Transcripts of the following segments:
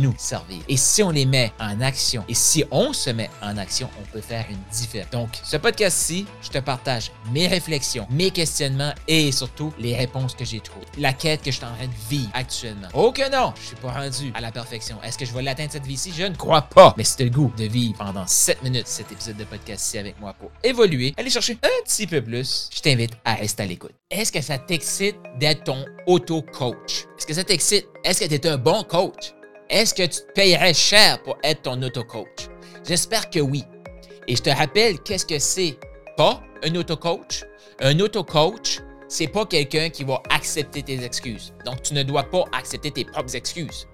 nous servir. Et si on les met en action, et si on se met en action, on peut faire une différence. Donc, ce podcast-ci, je te partage mes réflexions, mes questionnements et surtout les réponses que j'ai trouvées. La quête que je suis en train de vivre actuellement. Oh que non, je suis pas rendu à la perfection. Est-ce que je vais l'atteindre cette vie-ci? Je ne crois pas. Mais c'est le goût de vivre pendant 7 minutes cet épisode de podcast-ci avec moi pour évoluer, aller chercher un petit peu plus. Je t'invite à rester à l'écoute. Est-ce que ça t'excite d'être ton auto-coach? Est-ce que ça t'excite? Est-ce que tu es un bon coach? Est-ce que tu te payerais cher pour être ton auto-coach? J'espère que oui. Et je te rappelle, qu'est-ce que c'est pas un auto-coach? Un auto-coach, c'est pas quelqu'un qui va accepter tes excuses. Donc, tu ne dois pas accepter tes propres excuses.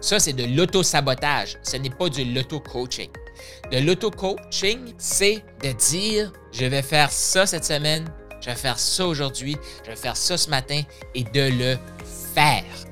Ça, c'est de l'auto-sabotage. Ce n'est pas du l'auto-coaching. De l'auto-coaching, c'est de dire, je vais faire ça cette semaine, je vais faire ça aujourd'hui, je vais faire ça ce matin et de le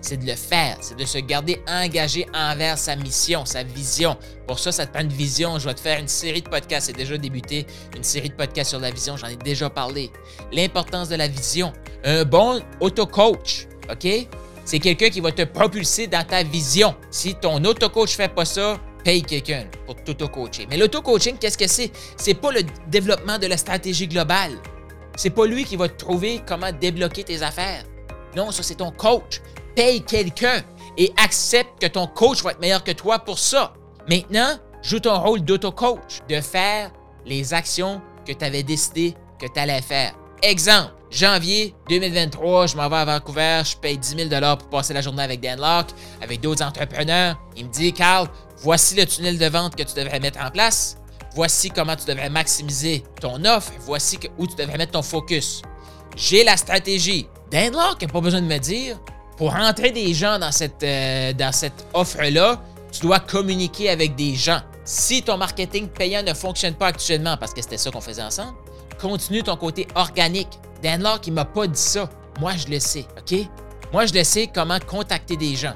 C'est de le faire. C'est de se garder engagé envers sa mission, sa vision. Pour ça, ça te prend une vision. Je vais te faire une série de podcasts. C'est déjà débuté. Une série de podcasts sur la vision. J'en ai déjà parlé. L'importance de la vision. Un bon auto-coach, OK? C'est quelqu'un qui va te propulser dans ta vision. Si ton auto-coach fait pas ça, paye quelqu'un pour t'auto-coacher. Mais l'auto-coaching, qu'est-ce que c'est? C'est pas le développement de la stratégie globale. C'est pas lui qui va te trouver comment débloquer tes affaires. Non, ça c'est ton coach. Paye quelqu'un et accepte que ton coach va être meilleur que toi pour ça. Maintenant, joue ton rôle d'auto-coach, de faire les actions que tu avais décidé que tu allais faire. Exemple, janvier 2023, je m'en vais à Vancouver, je paye 10 000 pour passer la journée avec Dan Locke, avec d'autres entrepreneurs. Il me dit, Carl, voici le tunnel de vente que tu devrais mettre en place. Voici comment tu devrais maximiser ton offre. Voici où tu devrais mettre ton focus. J'ai la stratégie. Dan Locke n'a pas besoin de me dire, pour rentrer des gens dans cette, euh, cette offre-là, tu dois communiquer avec des gens. Si ton marketing payant ne fonctionne pas actuellement, parce que c'était ça qu'on faisait ensemble, continue ton côté organique. Dan Locke, il m'a pas dit ça. Moi, je le sais, OK? Moi, je le sais comment contacter des gens.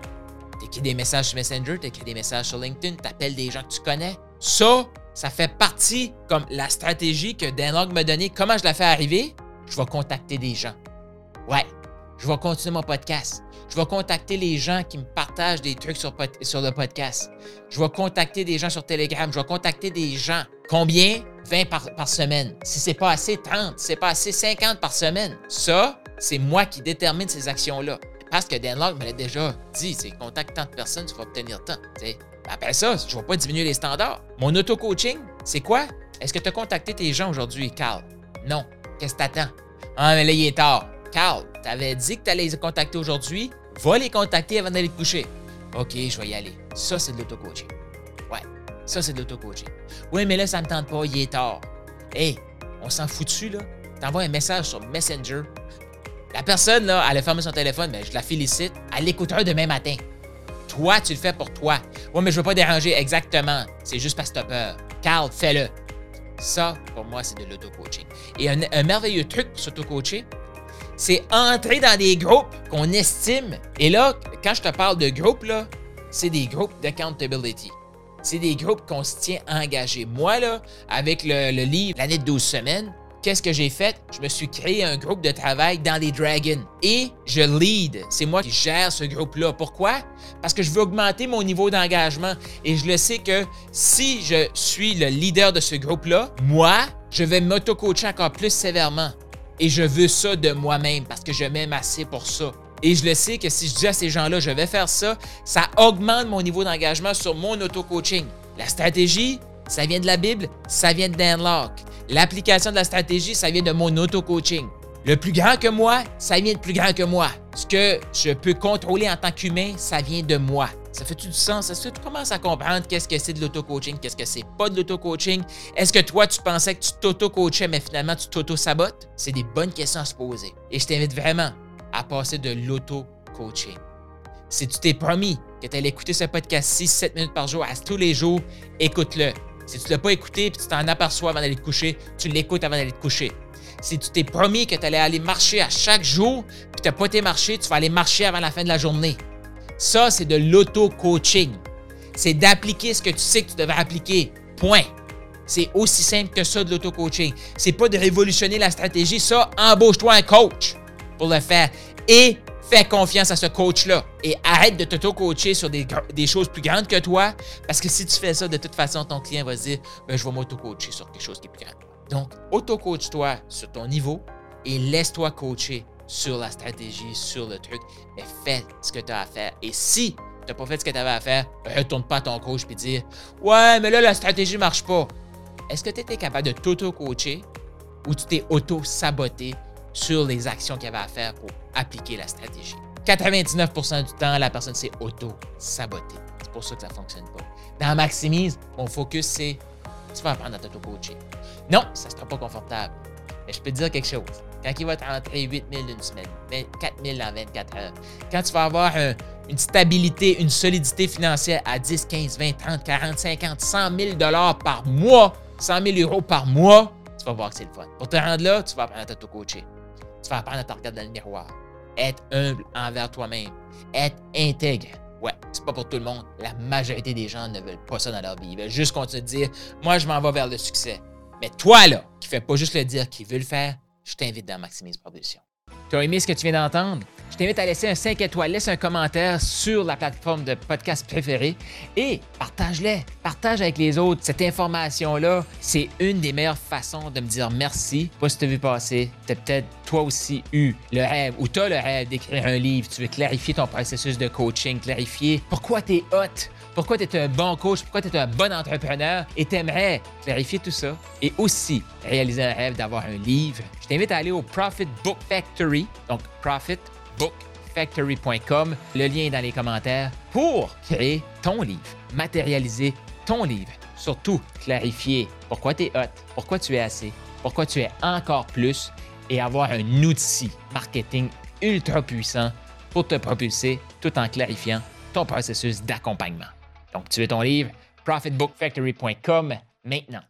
T'écris des messages sur Messenger, t'écris des messages sur LinkedIn, t'appelles des gens que tu connais. Ça, ça fait partie comme la stratégie que Dan Locke m'a donnée. Comment je la fais arriver? Je vais contacter des gens. Ouais, je vais continuer mon podcast. Je vais contacter les gens qui me partagent des trucs sur, le podcast. Je vais contacter des gens sur Telegram. Je vais contacter des gens. Combien? 20 par, semaine. Si c'est pas assez, 30. Si c'est pas assez, 50 par semaine. Ça, c'est moi qui détermine ces actions-là. Parce que Dan Locke me l'a déjà dit, c'est contacte tant de personnes, tu vas obtenir tant. Après ça, je ne vais pas diminuer les standards. Mon auto-coaching, c'est quoi? Est-ce que tu as contacté tes gens aujourd'hui, Carl? Non. Qu'est-ce que t'attends? Ah, mais là, il est tard. Carl, t'avais dit que tu allais les contacter aujourd'hui. Va les contacter avant d'aller te coucher. OK, je vais y aller. Ça, c'est de l'auto-coaching. Ouais, ça, c'est de l'auto-coaching. Oui, mais là, ça me tente pas, il est tard. Hey, on s'en fout dessus, là. T'envoies un message sur Messenger. La personne, là, elle a fermé son téléphone, mais je la félicite. Elle l'écoutera demain matin. Toi, tu le fais pour toi. Oui, mais je veux pas déranger exactement. C'est juste parce que t'as peur. Carl, fais-le. Ça, pour moi, c'est de l'auto-coaching. Et un, un merveilleux truc pour s'auto-coacher, c'est entrer dans des groupes qu'on estime. Et là, quand je te parle de groupes, là, c'est des groupes d'accountability. C'est des groupes qu'on se tient engagés. Moi, là, avec le, livre L'année de 12 semaines, qu'est-ce que j'ai fait? Je me suis créé un groupe de travail dans les Dragons et je lead. C'est moi qui gère ce groupe-là. Pourquoi? Parce que je veux augmenter mon niveau d'engagement et je le sais que si je suis le leader de ce groupe-là, moi, je vais m'auto-coacher encore plus sévèrement. Et je veux ça de moi-même parce que je m'aime assez pour ça. Et je le sais que si je dis à ces gens-là, je vais faire ça, ça augmente mon niveau d'engagement sur mon auto-coaching. La stratégie, ça vient de la Bible, ça vient de Dan Locke. L'application de la stratégie, ça vient de mon auto-coaching. Le plus grand que moi, ça vient de plus grand que moi. Ce que je peux contrôler en tant qu'humain, ça vient de moi. Ça fait-tu du sens? Est-ce que tu commences à comprendre qu'est-ce que c'est de l'auto-coaching, qu'est-ce que c'est pas de l'auto-coaching? Est-ce que toi, tu pensais que tu t'auto-coachais, mais finalement, tu t'auto-sabotes? C'est des bonnes questions à se poser. Et je t'invite vraiment à passer de l'auto-coaching. Si tu t'es promis que tu allais écouter ce podcast 6-7 minutes par jour à tous les jours, écoute-le. Si tu ne l'as pas écouté et tu t'en aperçois avant d'aller te coucher, tu l'écoutes avant d'aller te coucher. Si tu t'es promis que tu allais aller marcher à chaque jour, puis tu n'as pas été marcher, tu vas aller marcher avant la fin de la journée. Ça, c'est de l'auto-coaching. C'est d'appliquer ce que tu sais que tu devrais appliquer. Point. C'est aussi simple que ça de l'auto-coaching. C'est pas de révolutionner la stratégie. Ça, embauche-toi un coach pour le faire. Et fais confiance à ce coach-là. Et arrête de t'auto-coacher sur des, choses plus grandes que toi. Parce que si tu fais ça, de toute façon, ton client va se dire ben, Je vais m'auto-coacher sur quelque chose qui est plus grand. Donc, auto-coach-toi sur ton niveau et laisse-toi coacher sur la stratégie, sur le truc, mais fais ce que tu as à faire. Et si tu n'as pas fait ce que tu avais à faire, retourne pas à ton coach et dire Ouais, mais là, la stratégie marche pas. Est-ce que tu étais capable de t'auto-coacher ou tu t'es auto-saboté sur les actions qu'il y avait à faire pour appliquer la stratégie? 99% du temps, la personne s'est auto-sabotée. C'est pour ça que ça ne fonctionne pas. Dans Maximise, mon focus, c'est tu vas apprendre à t'auto-coacher. Non, ça ne sera pas confortable. Mais je peux te dire quelque chose. Quand il va te rentrer 8 000 une semaine, 4 000 en 24 heures, quand tu vas avoir une stabilité, une solidité financière à 10, 15, 20, 30, 40, 50, 100 000 par mois, 100 000 euros par mois, tu vas voir que c'est le fun. Pour te rendre là, tu vas apprendre à t'auto-coacher. Tu vas apprendre à te regarder dans le miroir. Être humble envers toi-même. Être intègre. Ouais, c'est pas pour tout le monde. La majorité des gens ne veulent pas ça dans leur vie. Ils veulent juste continuer de dire Moi, je m'en vais vers le succès. Mais toi, là, qui fais pas juste le dire, qui veut le faire, je t'invite dans Maximise Propulsion. Tu as aimé ce que tu viens d'entendre? Je t'invite à laisser un 5 étoiles, laisse un commentaire sur la plateforme de podcast préférée et partage-les. Partage avec les autres. Cette information-là, c'est une des meilleures façons de me dire merci. Pas si tu as vu passer, tu as peut-être toi aussi eu le rêve ou tu le rêve d'écrire un livre. Tu veux clarifier ton processus de coaching, clarifier pourquoi tu es hot, pourquoi tu es un bon coach, pourquoi tu es un bon entrepreneur? Et tu aimerais clarifier tout ça et aussi réaliser un rêve d'avoir un livre. Je t'invite à aller au Profit Book Factory, donc Profit bookfactory.com. Le lien est dans les commentaires pour créer ton livre, matérialiser ton livre. Surtout, clarifier pourquoi tu es hot, pourquoi tu es assez, pourquoi tu es encore plus et avoir un outil marketing ultra puissant pour te propulser tout en clarifiant ton processus d'accompagnement. Donc, tu veux ton livre, profitbookfactory.com maintenant.